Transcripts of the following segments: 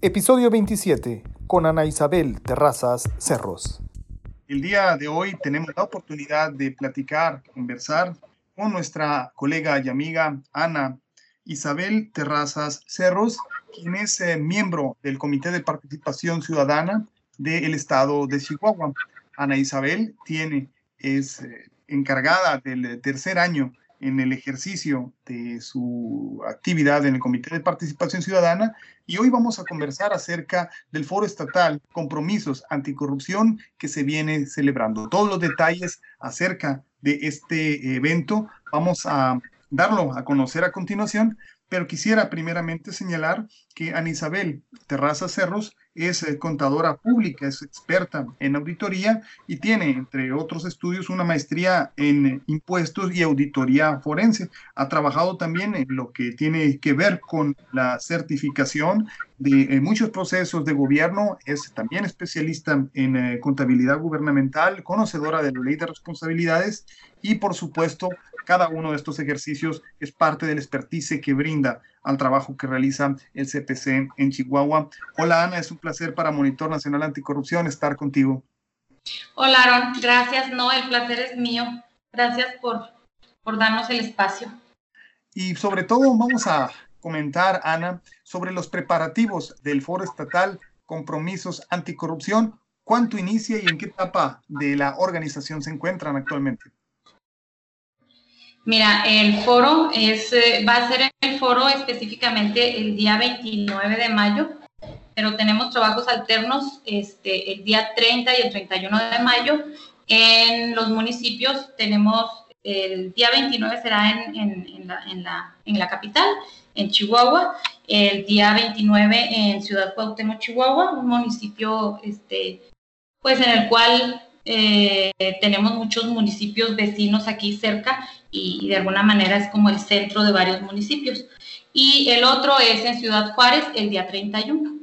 Episodio 27 con Ana Isabel Terrazas Cerros. El día de hoy tenemos la oportunidad de platicar, conversar con nuestra colega y amiga Ana Isabel Terrazas Cerros, quien es eh, miembro del Comité de Participación Ciudadana del Estado de Chihuahua. Ana Isabel tiene, es eh, encargada del tercer año en el ejercicio de su actividad en el Comité de Participación Ciudadana y hoy vamos a conversar acerca del foro estatal Compromisos Anticorrupción que se viene celebrando. Todos los detalles acerca de este evento vamos a darlo a conocer a continuación, pero quisiera primeramente señalar que Ana Isabel Terraza Cerros es eh, contadora pública, es experta en auditoría y tiene, entre otros estudios, una maestría en impuestos y auditoría forense. Ha trabajado también en lo que tiene que ver con la certificación de eh, muchos procesos de gobierno, es también especialista en eh, contabilidad gubernamental, conocedora de la ley de responsabilidades y, por supuesto, cada uno de estos ejercicios es parte del expertise que brinda al trabajo que realiza el CPC en Chihuahua. Hola Ana, es un placer para Monitor Nacional Anticorrupción estar contigo. Hola Aaron, gracias, no, el placer es mío. Gracias por, por darnos el espacio. Y sobre todo vamos a comentar, Ana, sobre los preparativos del Foro Estatal Compromisos Anticorrupción. ¿Cuánto inicia y en qué etapa de la organización se encuentran actualmente? Mira, el foro es, eh, va a ser el foro específicamente el día 29 de mayo, pero tenemos trabajos alternos este, el día 30 y el 31 de mayo. En los municipios tenemos, el día 29 será en, en, la, en, la, en la capital, en Chihuahua, el día 29 en Ciudad Cuauhtémoc, Chihuahua, un municipio este, pues en el cual eh, tenemos muchos municipios vecinos aquí cerca y, de alguna manera es como el centro de varios municipios. Y el otro es en Ciudad Juárez el día 31.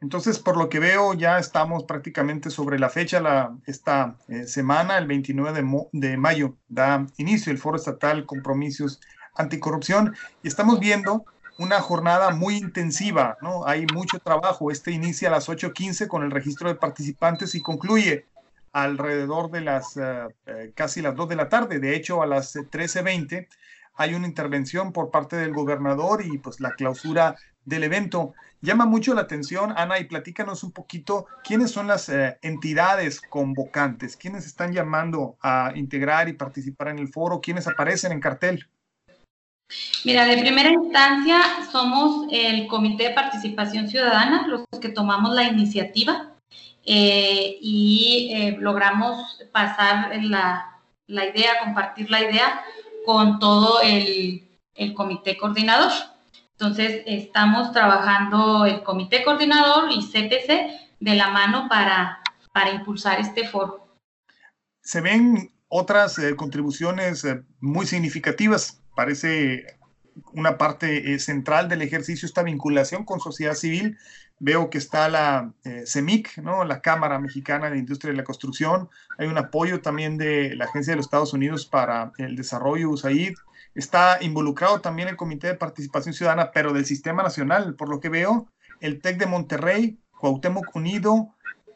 Entonces, por lo que veo, ya estamos prácticamente sobre la fecha, la, esta eh, semana, el 29 de, de, mayo, da inicio el Foro Estatal Compromisos Anticorrupción y estamos viendo una jornada muy intensiva, ¿no? Hay mucho trabajo. Este inicia a las 8.15 con el registro de participantes y concluye alrededor de las eh, casi las 2 de la tarde. De hecho, a las 13.20 hay una intervención por parte del gobernador y pues la clausura del evento. Llama mucho la atención, Ana, y platícanos un poquito quiénes son las eh, entidades convocantes, quiénes están llamando a integrar y participar en el foro, quiénes aparecen en cartel. Mira, de primera instancia somos el Comité de Participación Ciudadana, los que tomamos la iniciativa eh, y eh, logramos pasar la, la, idea, compartir la idea con todo el, el, comité coordinador. Entonces, estamos trabajando el comité coordinador y CPC de la mano para, para impulsar este foro. Se ven otras eh, contribuciones muy significativas. Parece una parte central del ejercicio esta vinculación con sociedad civil Veo que está la eh, CEMIC, ¿no? la Cámara Mexicana de Industria de la Construcción. Hay un apoyo también de la Agencia de los Estados Unidos para el Desarrollo, USAID. Está involucrado también el Comité de Participación Ciudadana, pero del Sistema Nacional, por lo que veo, el TEC de Monterrey, Cuauhtémoc Unido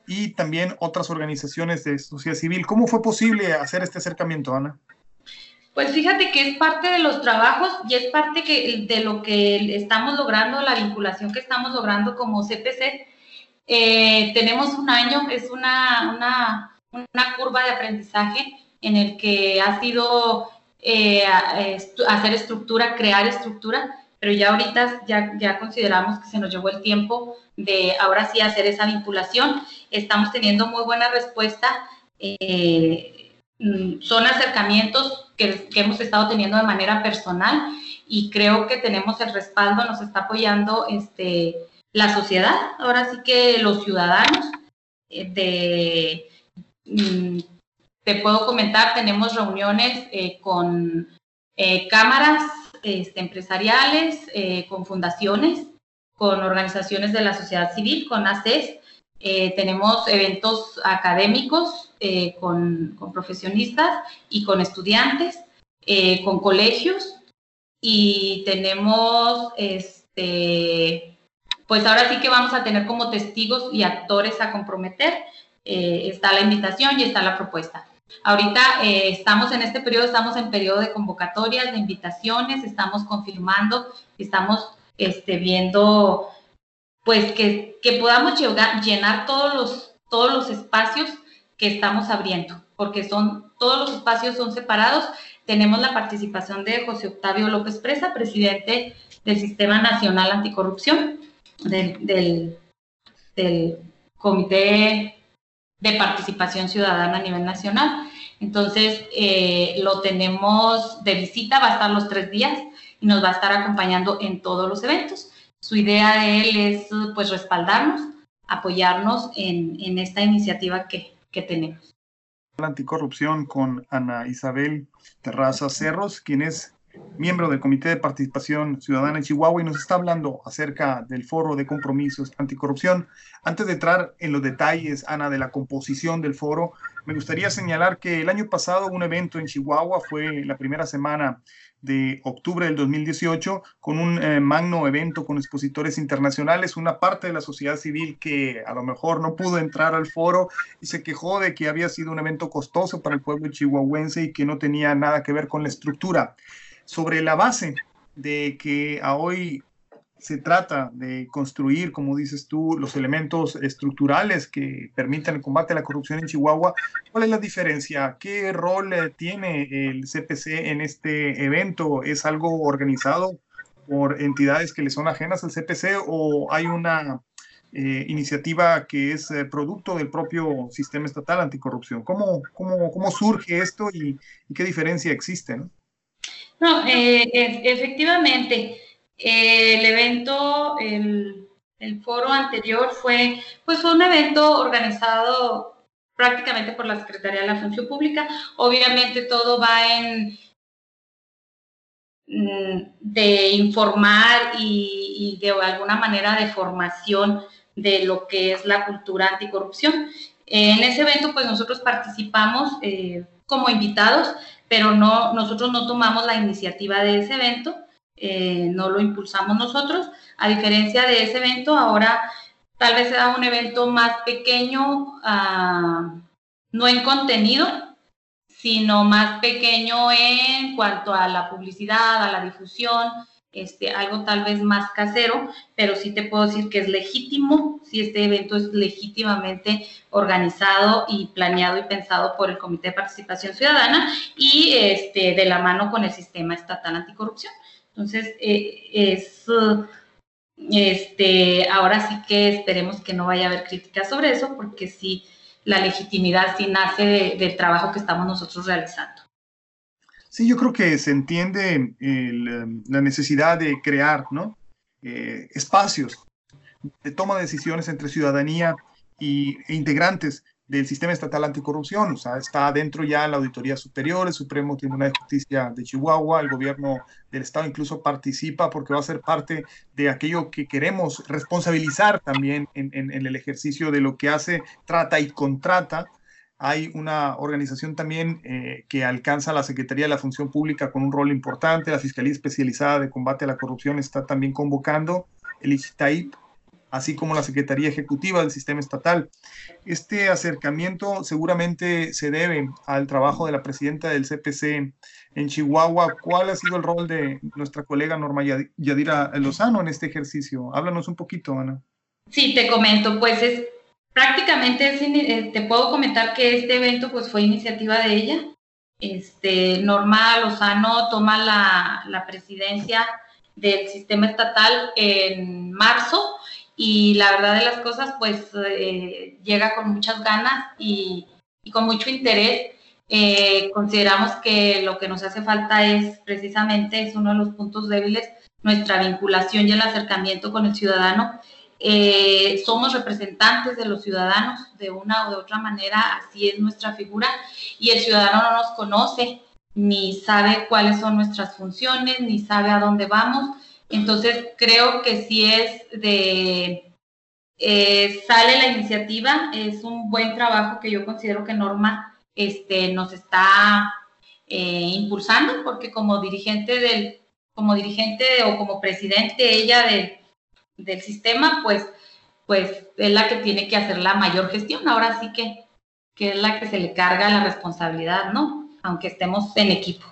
y también otras organizaciones de sociedad civil. ¿Cómo fue posible hacer este acercamiento, Ana? Pues fíjate que es parte de los trabajos y es parte de lo que estamos logrando, la vinculación que estamos logrando como CPC. Eh, tenemos un año, es una, una, curva de aprendizaje en el que ha sido eh, hacer estructura, crear estructura, pero ya ahorita ya, ya consideramos que se nos llevó el tiempo de ahora sí hacer esa vinculación. Estamos teniendo muy buena respuesta. Eh, son acercamientos que, hemos estado teniendo de manera personal y creo que tenemos el respaldo, nos está apoyando este, la sociedad, ahora sí que los ciudadanos. Eh, de, mm, te puedo comentar, tenemos reuniones eh, con eh, cámaras este, empresariales, con fundaciones, con organizaciones de la sociedad civil, con ACES. tenemos eventos académicos eh, con, profesionistas y con estudiantes, eh, con colegios y tenemos este, pues ahora sí que vamos a tener como testigos y actores a comprometer. Eh, está la invitación y está la propuesta. Ahorita eh, estamos en este periodo, estamos en periodo de convocatorias, de invitaciones, estamos confirmando, estamos este, viendo pues que, que podamos llenar todos los, todos los espacios que estamos abriendo, porque son, todos los espacios son separados. Tenemos la participación de José Octavio López Presa, presidente del Sistema Nacional Anticorrupción, del, del, Comité de Participación Ciudadana a nivel nacional. Entonces, eh, lo tenemos de visita, va a estar los tres días y nos va a estar acompañando en todos los eventos. Su idea de él es pues respaldarnos, apoyarnos en, en esta iniciativa que, que tenemos. La anticorrupción con Ana Isabel Terraza Cerros, quien es miembro del Comité de Participación Ciudadana en Chihuahua y nos está hablando acerca del foro de compromisos anticorrupción. Antes de entrar en los detalles, Ana, de la composición del foro, me gustaría señalar que el año pasado un evento en Chihuahua fue la primera semana de octubre del 2018 con un eh, magno evento con expositores internacionales, una parte de la sociedad civil que a lo mejor no pudo entrar al foro y se quejó de que había sido un evento costoso para el pueblo chihuahuense y que no tenía nada que ver con la estructura. Sobre la base de que a hoy se trata de construir, como dices tú, los elementos estructurales que permitan el combate a la corrupción en Chihuahua. ¿Cuál es la diferencia? ¿Qué rol eh, tiene el CPC en este evento? ¿Es algo organizado por entidades que le son ajenas al CPC o hay una eh, iniciativa que es eh, producto del propio sistema estatal anticorrupción? ¿Cómo, cómo, cómo surge esto y, qué diferencia existe? No efectivamente el evento, el, foro anterior fue, pues un evento organizado prácticamente por la Secretaría de la Función Pública. Obviamente todo va en mm, de informar y, de alguna manera de formación de lo que es la cultura anticorrupción. En ese evento, pues nosotros participamos eh, como invitados, pero no, nosotros no tomamos la iniciativa de ese evento. Eh, no lo impulsamos nosotros. A diferencia de ese evento, ahora tal vez sea un evento más pequeño, ah, no en contenido, sino más pequeño en cuanto a la publicidad, a la difusión, este, algo tal vez más casero, pero sí te puedo decir que es legítimo, si este evento es legítimamente organizado y planeado y pensado por el Comité de Participación Ciudadana y este, de la mano con el Sistema Estatal Anticorrupción. Entonces, eh, es, este, ahora sí que esperemos que no vaya a haber críticas sobre eso, porque sí, la legitimidad sí nace del trabajo que estamos nosotros realizando. Sí, yo creo que se entiende la necesidad de crear ¿no? Eh, espacios de toma de decisiones entre ciudadanía y, e integrantes del sistema estatal anticorrupción, o sea, está dentro ya la Auditoría Superior, el Supremo Tribunal de Justicia de Chihuahua, el gobierno del estado incluso participa porque va a ser parte de aquello que queremos responsabilizar también en, el ejercicio de lo que hace, trata y contrata. Hay una organización también eh, que alcanza la Secretaría de la Función Pública con un rol importante, la Fiscalía Especializada de Combate a la Corrupción está también convocando, el ICTAIP, así como la Secretaría Ejecutiva del Sistema Estatal. Este acercamiento seguramente se debe al trabajo de la presidenta del CPC en Chihuahua. ¿Cuál ha sido el rol de nuestra colega Norma Yadira Lozano en este ejercicio? Háblanos un poquito, Ana. Sí, te comento, pues es prácticamente, eh, te puedo comentar que este evento pues fue iniciativa de ella. Este, Norma Lozano toma la, la presidencia del sistema estatal en marzo y la verdad de las cosas pues eh, llega con muchas ganas y, con mucho interés. Eh, consideramos que lo que nos hace falta es precisamente, es uno de los puntos débiles, nuestra vinculación y el acercamiento con el ciudadano. Eh, somos representantes de los ciudadanos de una o de otra manera, así es nuestra figura, y el ciudadano no nos conoce, ni sabe cuáles son nuestras funciones, ni sabe a dónde vamos. Entonces, creo que si es de, eh, sale la iniciativa, es un buen trabajo que yo considero que Norma este, nos está eh, impulsando, porque como dirigente del, como dirigente o como presidente ella de, del sistema, pues, pues es la que tiene que hacer la mayor gestión. Ahora sí que, que es la que se le carga la responsabilidad, ¿no? Aunque estemos en equipo.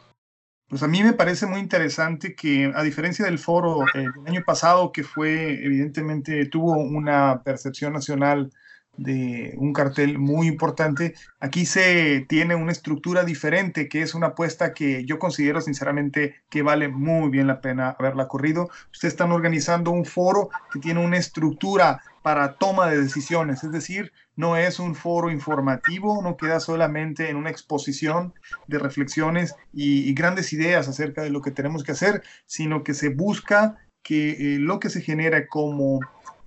Pues a mí me parece muy interesante que, a diferencia del foro eh, del año pasado, que fue, evidentemente, tuvo una percepción nacional de un cartel muy importante. Aquí se tiene una estructura diferente, que es una apuesta que yo considero sinceramente que vale muy bien la pena haberla corrido. Ustedes están organizando un foro que tiene una estructura para toma de decisiones, es decir, no es un foro informativo, no queda solamente en una exposición de reflexiones y, grandes ideas acerca de lo que tenemos que hacer, sino que se busca que eh, lo que se genera como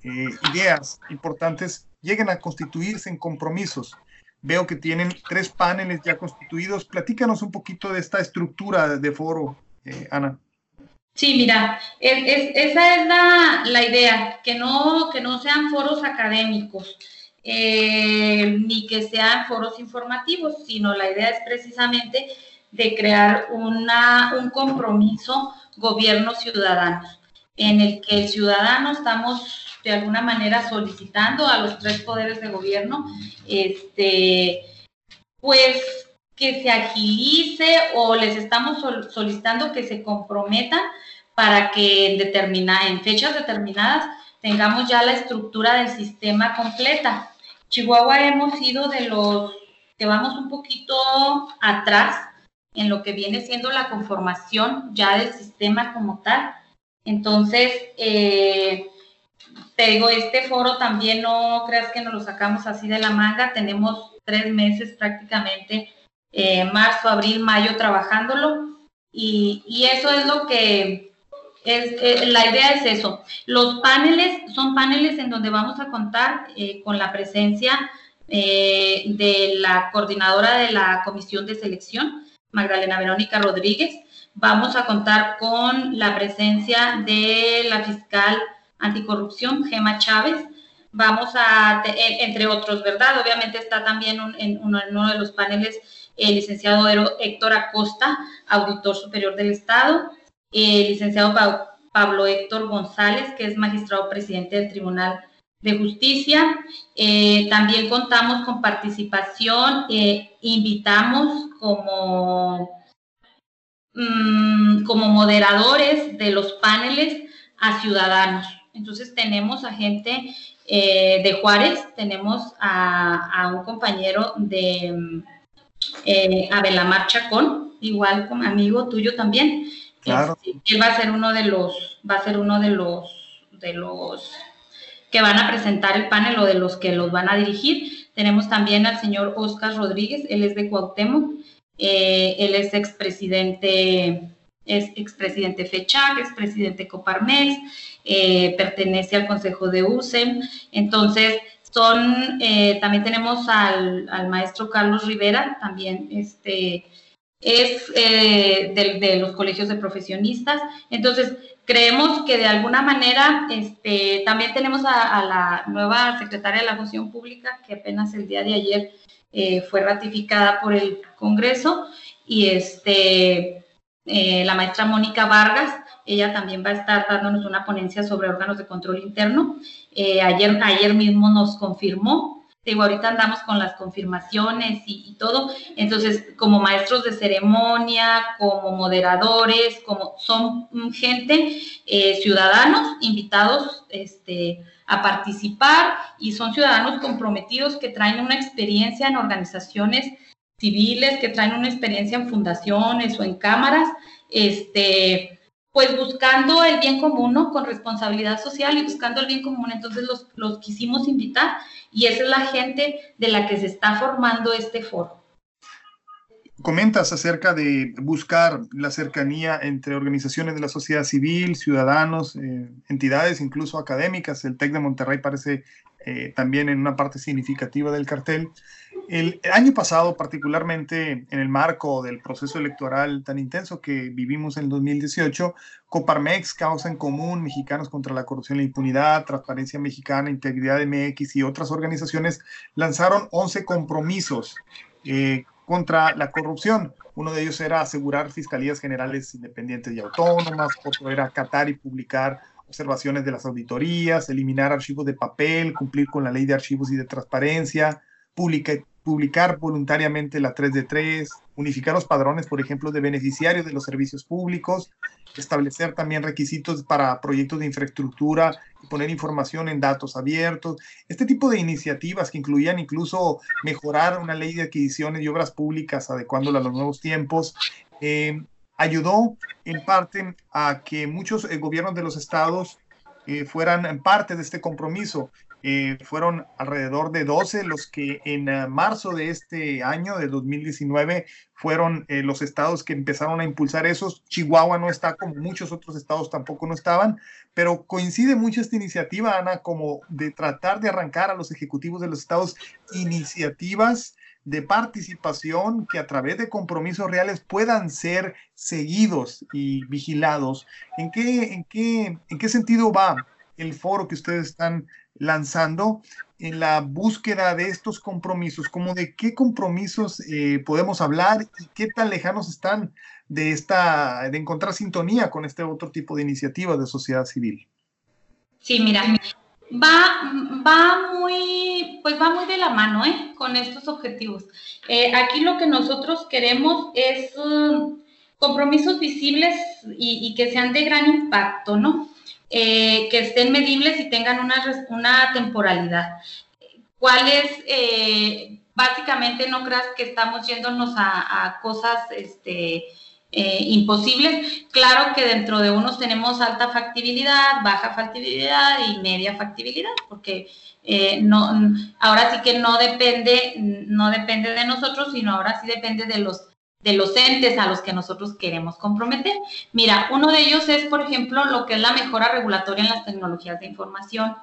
eh, ideas importantes lleguen a constituirse en compromisos. Veo que tienen tres paneles ya constituidos. Platícanos un poquito de esta estructura de foro, eh, Ana. Sí, mira, esa es la, idea, que no, que no sean foros académicos, eh, ni que sean foros informativos, sino la idea es precisamente de crear una, un compromiso gobierno-ciudadanos, en el que el ciudadano estamos de alguna manera solicitando a los tres poderes de gobierno, este, pues que se agilice o les estamos solicitando que se comprometan para que en, determina, en fechas determinadas tengamos ya la estructura del sistema completa. Chihuahua hemos sido de los que vamos un poquito atrás en lo que viene siendo la conformación ya del sistema como tal. Entonces, eh, te digo, este foro también no creas que nos lo sacamos así de la manga, tenemos tres meses prácticamente, eh, marzo, abril, mayo trabajándolo y, eso es lo que es, eh, la idea es eso. Los paneles son paneles en donde vamos a contar con la presencia de la coordinadora de la comisión de selección, Magdalena Verónica Rodríguez. Vamos a contar con la presencia de la fiscal anticorrupción, Gema Chávez. Vamos a, entre otros, ¿verdad? Obviamente está también en, uno, de los paneles el licenciado Héctor Acosta, auditor superior del Estado, el licenciado Pablo Héctor González, que es magistrado presidente del Tribunal de Justicia. Eh, también contamos con participación, eh, invitamos como, mm, como moderadores de los paneles a ciudadanos. Entonces tenemos a gente eh, de Juárez, tenemos a, un compañero de eh, Abelamar Chacón, igual como amigo tuyo también. Claro. Este, él va a ser uno de los, va a ser uno de los, de los que van a presentar el panel o de los que los van a dirigir. Tenemos también al señor Oscar Rodríguez, él es de Cuauhtémoc, eh, él es expresidente, es expresidente FECHAC, expresidente Coparmex, eh, pertenece al Consejo de USEM. Entonces, son, eh, también tenemos al, maestro Carlos Rivera, también este, es eh, de, los colegios de profesionistas. Entonces, creemos que de alguna manera este, también tenemos a, la nueva secretaria de la Función Pública, que apenas el día de ayer fue ratificada por el Congreso, y este, la maestra Mónica Vargas, ella también va a estar dándonos una ponencia sobre órganos de control interno. Eh, ayer, ayer mismo nos confirmó. Digo, ahorita andamos con las confirmaciones y, todo. Entonces, como maestros de ceremonia, como moderadores, como son gente, eh, ciudadanos invitados este, a participar y son ciudadanos comprometidos que traen una experiencia en organizaciones civiles, que traen una experiencia en fundaciones o en cámaras, este, pues buscando el bien común, ¿no? Con responsabilidad social y buscando el bien común. Entonces los, los quisimos invitar y esa es la gente de la que se está formando este foro. Comentas acerca de buscar la cercanía entre organizaciones de la sociedad civil, ciudadanos, eh, entidades, incluso académicas. El TEC de Monterrey parece eh, también en una parte significativa del cartel. El año pasado, particularmente en el marco del proceso electoral tan intenso que vivimos en 2018, Coparmex, Causa en Común, Mexicanos contra la Corrupción y la Impunidad, Transparencia Mexicana, Integridad MX y otras organizaciones lanzaron 11 compromisos eh, contra la corrupción. Uno de ellos era asegurar fiscalías generales independientes y autónomas, otro era acatar y publicar observaciones de las auditorías, eliminar archivos de papel, cumplir con la ley de archivos y de transparencia, publicar voluntariamente la 3 de 3, unificar los padrones, por ejemplo, de beneficiarios de los servicios públicos, establecer también requisitos para proyectos de infraestructura poner información en datos abiertos. Este tipo de iniciativas que incluían incluso mejorar una ley de adquisiciones y obras públicas adecuándola a los nuevos tiempos, eh, ayudó en parte a que muchos eh, gobiernos de los estados eh, fueran parte de este compromiso. Eh, fueron alrededor de 12 los que en eh, marzo de este año, de 2019, fueron eh, los estados que empezaron a impulsar esos. Chihuahua no está como muchos otros estados tampoco no estaban, pero coincide mucho esta iniciativa, Ana, como de tratar de arrancar a los ejecutivos de los estados iniciativas de participación que a través de compromisos reales puedan ser seguidos y vigilados. ¿En qué, en qué, en qué sentido va el foro que ustedes están lanzando en la búsqueda de estos compromisos, como de qué compromisos eh, podemos hablar y qué tan lejanos están de esta, de encontrar sintonía con este otro tipo de iniciativas de sociedad civil. Sí, mira, va, va muy, pues va muy de la mano, ¿eh? Con estos objetivos. Eh, aquí lo que nosotros queremos es uh, compromisos visibles y que sean de gran impacto, ¿no? Eh, que estén medibles y tengan una, una temporalidad. ¿Cuáles? Eh, básicamente no creas que estamos yéndonos a, cosas este, eh, imposibles. Claro que dentro de unos tenemos alta factibilidad, baja factibilidad y media factibilidad, porque no, ahora sí que no depende, no depende de nosotros, sino ahora sí depende de los de los entes a los que nosotros queremos comprometer. Mira, uno de ellos es, por ejemplo, lo que es la mejora regulatoria en las tecnologías de información.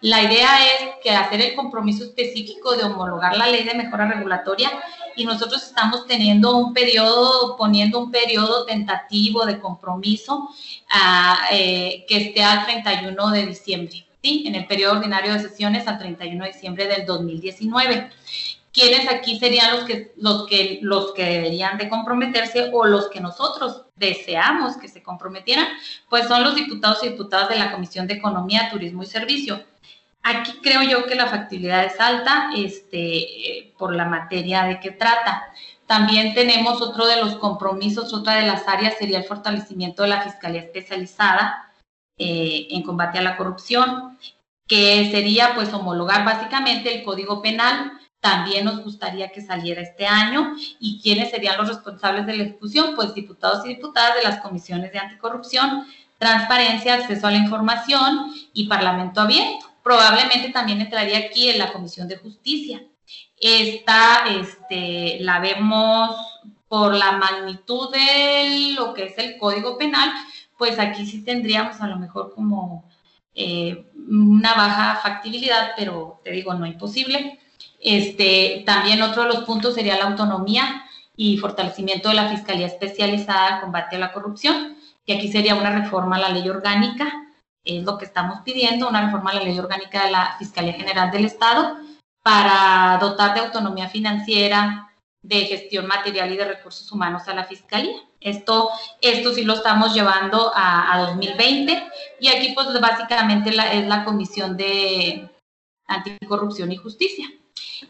La idea es que hacer el compromiso específico de homologar la ley de mejora regulatoria y nosotros estamos teniendo un periodo, poniendo un periodo tentativo de compromiso ah, eh, que esté al 31 de diciembre, ¿sí? En el periodo ordinario de sesiones al 31 de diciembre del 2019. ¿Quiénes aquí serían los que, los, que, los que deberían de comprometerse o los que nosotros deseamos que se comprometieran? Pues son los diputados y diputadas de la Comisión de Economía, Turismo y Servicio. Aquí creo yo que la factibilidad es alta este, por la materia de que trata. También tenemos otro de los compromisos, otra de las áreas sería el fortalecimiento de la Fiscalía Especializada eh, en combate a la corrupción, que sería pues homologar básicamente el Código Penal también nos gustaría que saliera este año. ¿Y quiénes serían los responsables de la ejecución? Pues diputados y diputadas de las comisiones de anticorrupción, transparencia, acceso a la información y parlamento abierto. Probablemente también entraría aquí en la comisión de justicia. Esta este, la vemos por la magnitud de lo que es el código penal, pues aquí sí tendríamos a lo mejor como eh, una baja factibilidad, pero te digo, no imposible. Este, también otro de los puntos sería la autonomía y fortalecimiento de la Fiscalía Especializada al combate a la corrupción, que aquí sería una reforma a la ley orgánica, es lo que estamos pidiendo, una reforma a la ley orgánica de la Fiscalía General del Estado para dotar de autonomía financiera, de gestión material y de recursos humanos a la Fiscalía. Esto, esto sí lo estamos llevando a, a 2020 y aquí pues básicamente la, es la Comisión de Anticorrupción y Justicia.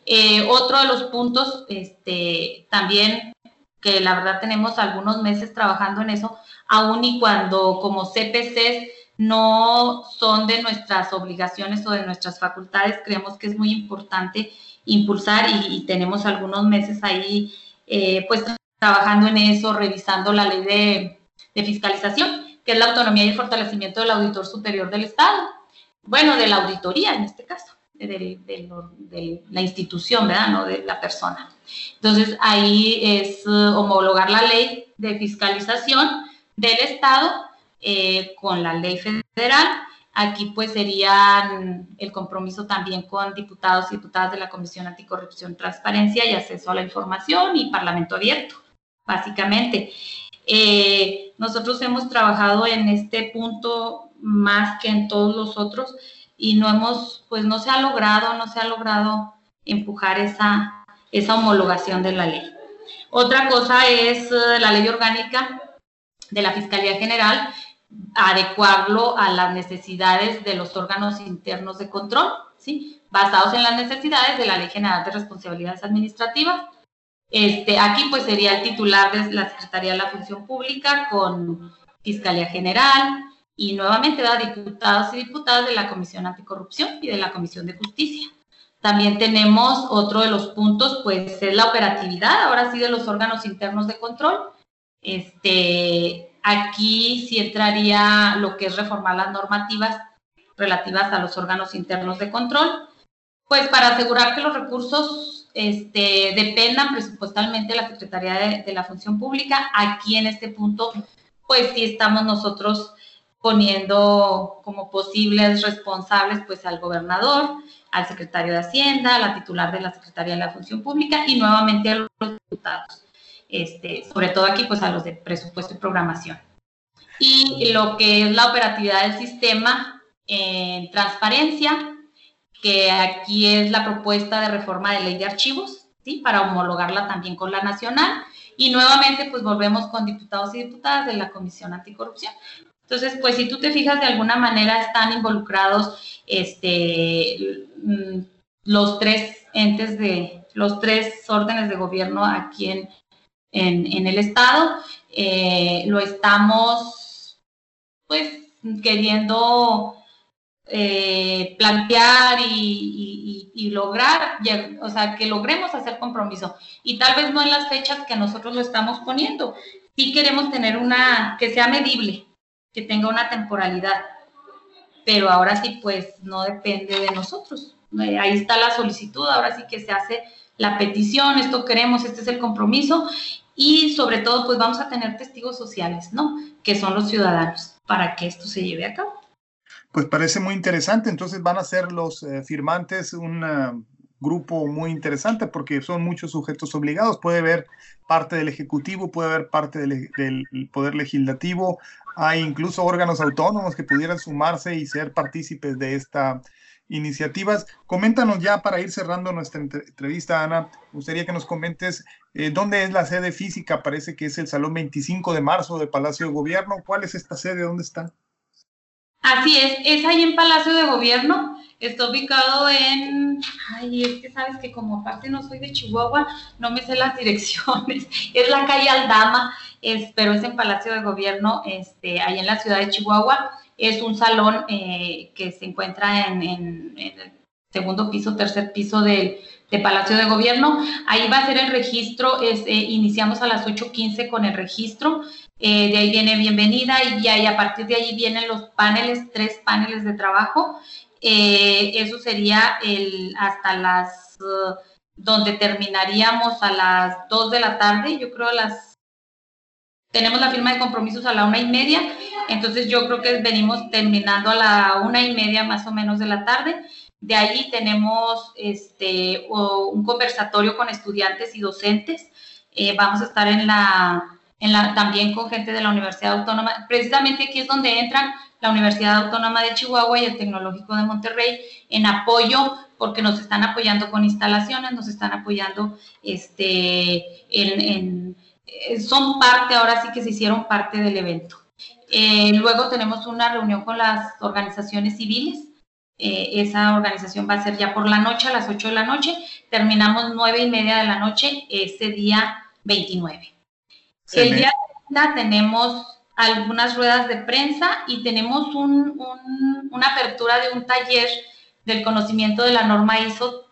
Eh, otro de los puntos, este, también que la verdad tenemos algunos meses trabajando en eso, aun y cuando como CPCs no son de nuestras obligaciones o de nuestras facultades, creemos que es muy importante impulsar y, tenemos algunos meses ahí eh, pues trabajando en eso, revisando la ley de, de fiscalización, que es la autonomía y el fortalecimiento del auditor superior del Estado, bueno, de la auditoría en este caso de, la institución, ¿verdad? No de la persona. Entonces, ahí es eh, homologar la ley de fiscalización del Estado eh, con la ley federal. Aquí pues sería el compromiso también con diputados y diputadas de la Comisión Anticorrupción, Transparencia y Acceso a la Información y Parlamento Abierto, básicamente. Eh, nosotros hemos trabajado en este punto más que en todos los otros y no hemos, pues no se ha logrado, no se ha logrado empujar esa, esa homologación de la ley. Otra cosa es eh, la ley orgánica de la Fiscalía General, adecuarlo a las necesidades de los órganos internos de control, ¿sí? basados en las necesidades de la Ley General de Responsabilidades Administrativas. Este, aquí pues sería el titular de la Secretaría de la Función Pública con Fiscalía General y nuevamente da diputados y diputadas de la Comisión Anticorrupción y de la Comisión de Justicia. También tenemos otro de los puntos, pues es la operatividad, ahora sí, de los órganos internos de control. Este, aquí sí entraría lo que es reformar las normativas relativas a los órganos internos de control, pues para asegurar que los recursos este, dependan presupuestalmente de la Secretaría de, de la Función Pública. Aquí en este punto, pues sí estamos nosotros poniendo como posibles responsables pues al gobernador, al secretario de Hacienda, a la titular de la Secretaría de la Función Pública y nuevamente a los diputados. Este, sobre todo aquí pues a los de presupuesto y programación. Y lo que es la operatividad del sistema en transparencia, que aquí es la propuesta de reforma de ley de archivos, ¿sí? Para homologarla también con la nacional. Y nuevamente pues volvemos con diputados y diputadas de la Comisión Anticorrupción. Entonces, pues si tú te fijas, de alguna manera están involucrados este, mm, los tres entes de, los tres órdenes de gobierno aquí en, en, el Estado. Eh, lo estamos, pues, queriendo eh, plantear y, y, lograr, o sea, que logremos hacer compromiso. Y tal vez no en las fechas que nosotros lo estamos poniendo. Sí queremos tener una, que sea medible, que tenga una temporalidad. Pero ahora sí, pues no depende de nosotros. Eh, ahí está la solicitud, ahora sí que se hace la petición, esto queremos, este es el compromiso y sobre todo pues vamos a tener testigos sociales, ¿no? Que son los ciudadanos para que esto se lleve a cabo. Pues parece muy interesante, entonces van a ser los eh, firmantes un grupo muy interesante porque son muchos sujetos obligados, puede haber parte del Ejecutivo, puede haber parte del, del Poder Legislativo, hay incluso órganos autónomos que pudieran sumarse y ser partícipes de esta iniciativas. Coméntanos ya para ir cerrando nuestra entrevista, Ana. Me gustaría que nos comentes eh, dónde es la sede física. Parece que es el Salón 25 de marzo de Palacio de Gobierno. ¿Cuál es esta sede? ¿Dónde está? Así es, es ahí en Palacio de Gobierno. Está ubicado en. Ay, es que sabes que como aparte no soy de Chihuahua, no me sé las direcciones. Es la calle Aldama es, pero es en Palacio de Gobierno, este, ahí en la ciudad de Chihuahua. Es un salón eh, que se encuentra en, el segundo piso, tercer piso del de Palacio de Gobierno. Ahí va a ser el registro, es, eh, iniciamos a las 8.15 con el registro, eh, de ahí viene bienvenida y, y, a partir de ahí vienen los paneles, tres paneles de trabajo. eso sería el, hasta las, uh, donde terminaríamos a las 2 de la tarde, yo creo las tenemos la firma de compromisos a la una y media, entonces yo creo que venimos terminando a la una y media más o menos de la tarde. De ahí tenemos este, un conversatorio con estudiantes y docentes. Eh, vamos a estar en la, en la, también con gente de la Universidad Autónoma. Precisamente aquí es donde entran la Universidad Autónoma de Chihuahua y el Tecnológico de Monterrey en apoyo, porque nos están apoyando con instalaciones, nos están apoyando este, en eh, son parte, ahora sí que se hicieron parte del evento. Eh, luego tenemos una reunión con las organizaciones civiles. Eh, esa organización va a ser ya por la noche, a las 8 de la noche. Terminamos nueve y media de la noche ese día 29. El día de tenemos algunas ruedas de prensa y tenemos una apertura de un taller del conocimiento de la norma ISO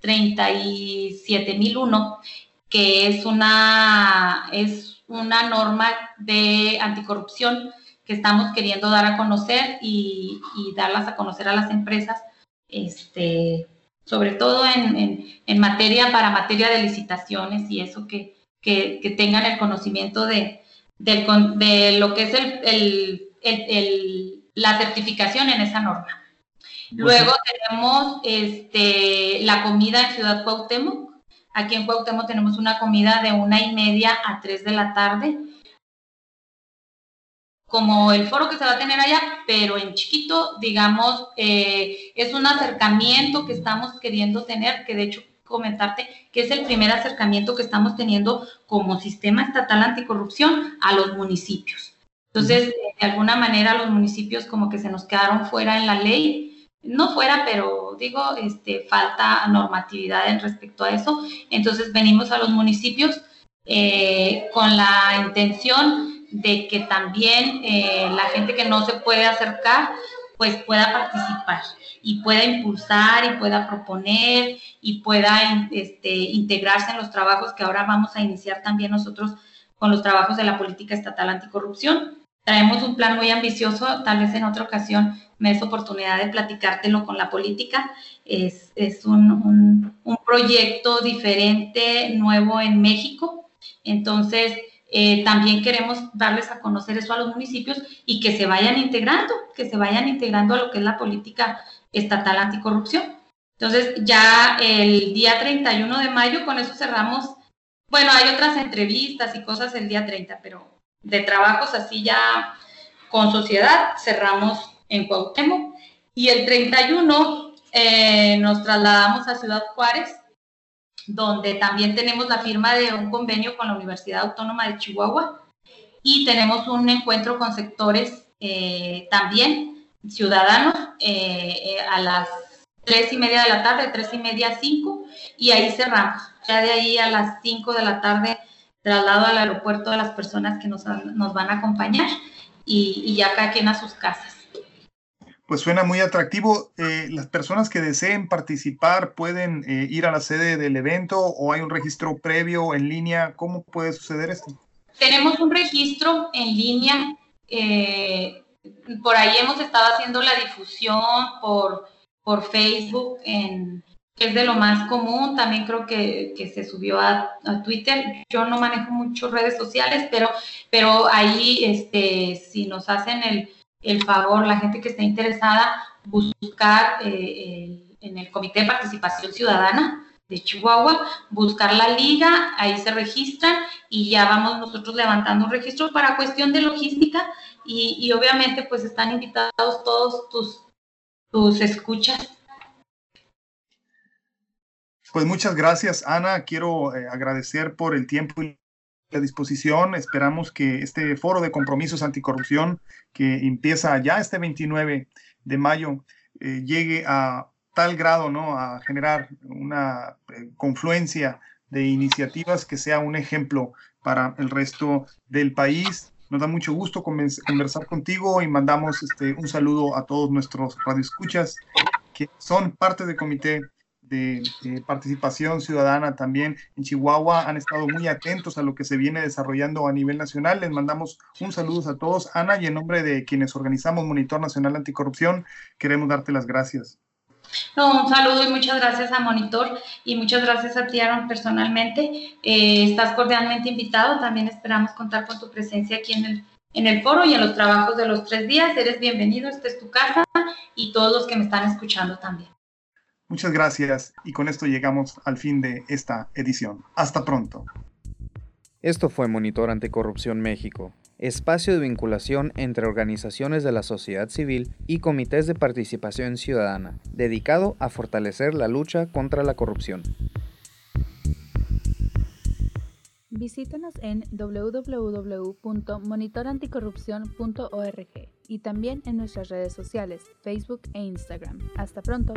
37001 que es una, es una norma de anticorrupción que estamos queriendo dar a conocer y, darlas a conocer a las empresas, este, sobre todo en, materia, para materia de licitaciones y eso, que, tengan el conocimiento de, de, lo que es el, la certificación en esa norma. Luego tenemos este, la comida en Ciudad Cuauhtémoc, Aquí en Cuauhtémoc tenemos una comida de una y media a tres de la tarde, como el foro que se va a tener allá, pero en chiquito, digamos, eh, es un acercamiento que estamos queriendo tener, que de hecho comentarte que es el primer acercamiento que estamos teniendo como sistema estatal anticorrupción a los municipios. Entonces, de alguna manera los municipios como que se nos quedaron fuera en la ley, no fuera, pero digo, este, falta normatividad en respecto a eso. Entonces, venimos a los municipios eh, con la intención de que también eh, la gente que no se puede acercar, pues pueda participar y pueda impulsar y pueda proponer y pueda este, integrarse en los trabajos que ahora vamos a iniciar también nosotros con los trabajos de la política estatal anticorrupción. Traemos un plan muy ambicioso, tal vez en otra ocasión me des oportunidad de platicártelo con la política. Es, es un, un, un, proyecto diferente, nuevo en México. Entonces, eh, también queremos darles a conocer eso a los municipios y que se vayan integrando, que se vayan integrando a lo que es la política estatal anticorrupción. Entonces, ya el día 31 de mayo, con eso cerramos. Bueno, hay otras entrevistas y cosas el día 30, pero de trabajos así ya con sociedad cerramos en Cuauhtémoc. Y el 31 eh, nos trasladamos a Ciudad Juárez, donde también tenemos la firma de un convenio con la Universidad Autónoma de Chihuahua y tenemos un encuentro con sectores eh, también ciudadanos eh, a las tres y media de la tarde, tres y media a cinco, y ahí cerramos. Ya de ahí a las cinco de la tarde traslado al aeropuerto a las personas que nos, nos van a acompañar y, y ya cada quien a sus casas. Pues suena muy atractivo. Eh, ¿Las personas que deseen participar pueden eh, ir a la sede del evento o hay un registro previo en línea? ¿Cómo puede suceder esto? Tenemos un registro en línea. Eh, por ahí hemos estado haciendo la difusión por, por Facebook, que es de lo más común. También creo que, que se subió a, a, Twitter. Yo no manejo mucho redes sociales, pero, pero ahí, este, si nos hacen el el favor, la gente que esté interesada, buscar eh, en el Comité de Participación Ciudadana de Chihuahua, buscar la liga, ahí se registran y ya vamos nosotros levantando un registro para cuestión de logística y, obviamente pues están invitados todos tus, tus escuchas. Pues muchas gracias, Ana. Quiero eh, agradecer por el tiempo y a disposición. Esperamos que este foro de compromisos anticorrupción que empieza ya este 29 de mayo eh, llegue a tal grado, ¿no? A generar una eh, confluencia de iniciativas que sea un ejemplo para el resto del país. Nos da mucho gusto conversar contigo y mandamos este, un saludo a todos nuestros radioescuchas que son parte del comité de, participación ciudadana también en Chihuahua han estado muy atentos a lo que se viene desarrollando a nivel nacional. Les mandamos un saludo a todos, Ana, y en nombre de quienes organizamos Monitor Nacional Anticorrupción, queremos darte las gracias. No, un saludo y muchas gracias a Monitor y muchas gracias a ti, Aaron, personalmente. Eh, estás cordialmente invitado. También esperamos contar con tu presencia aquí en el, en el foro y en los trabajos de los tres días. Eres bienvenido, esta es tu casa y todos los que me están escuchando también. Muchas gracias y con esto llegamos al fin de esta edición. Hasta pronto. Esto fue Monitor Anticorrupción México, espacio de vinculación entre organizaciones de la sociedad civil y comités de participación ciudadana, dedicado a fortalecer la lucha contra la corrupción. Visítanos en www.monitoranticorrupción.org y también en nuestras redes sociales, Facebook e Instagram. Hasta pronto.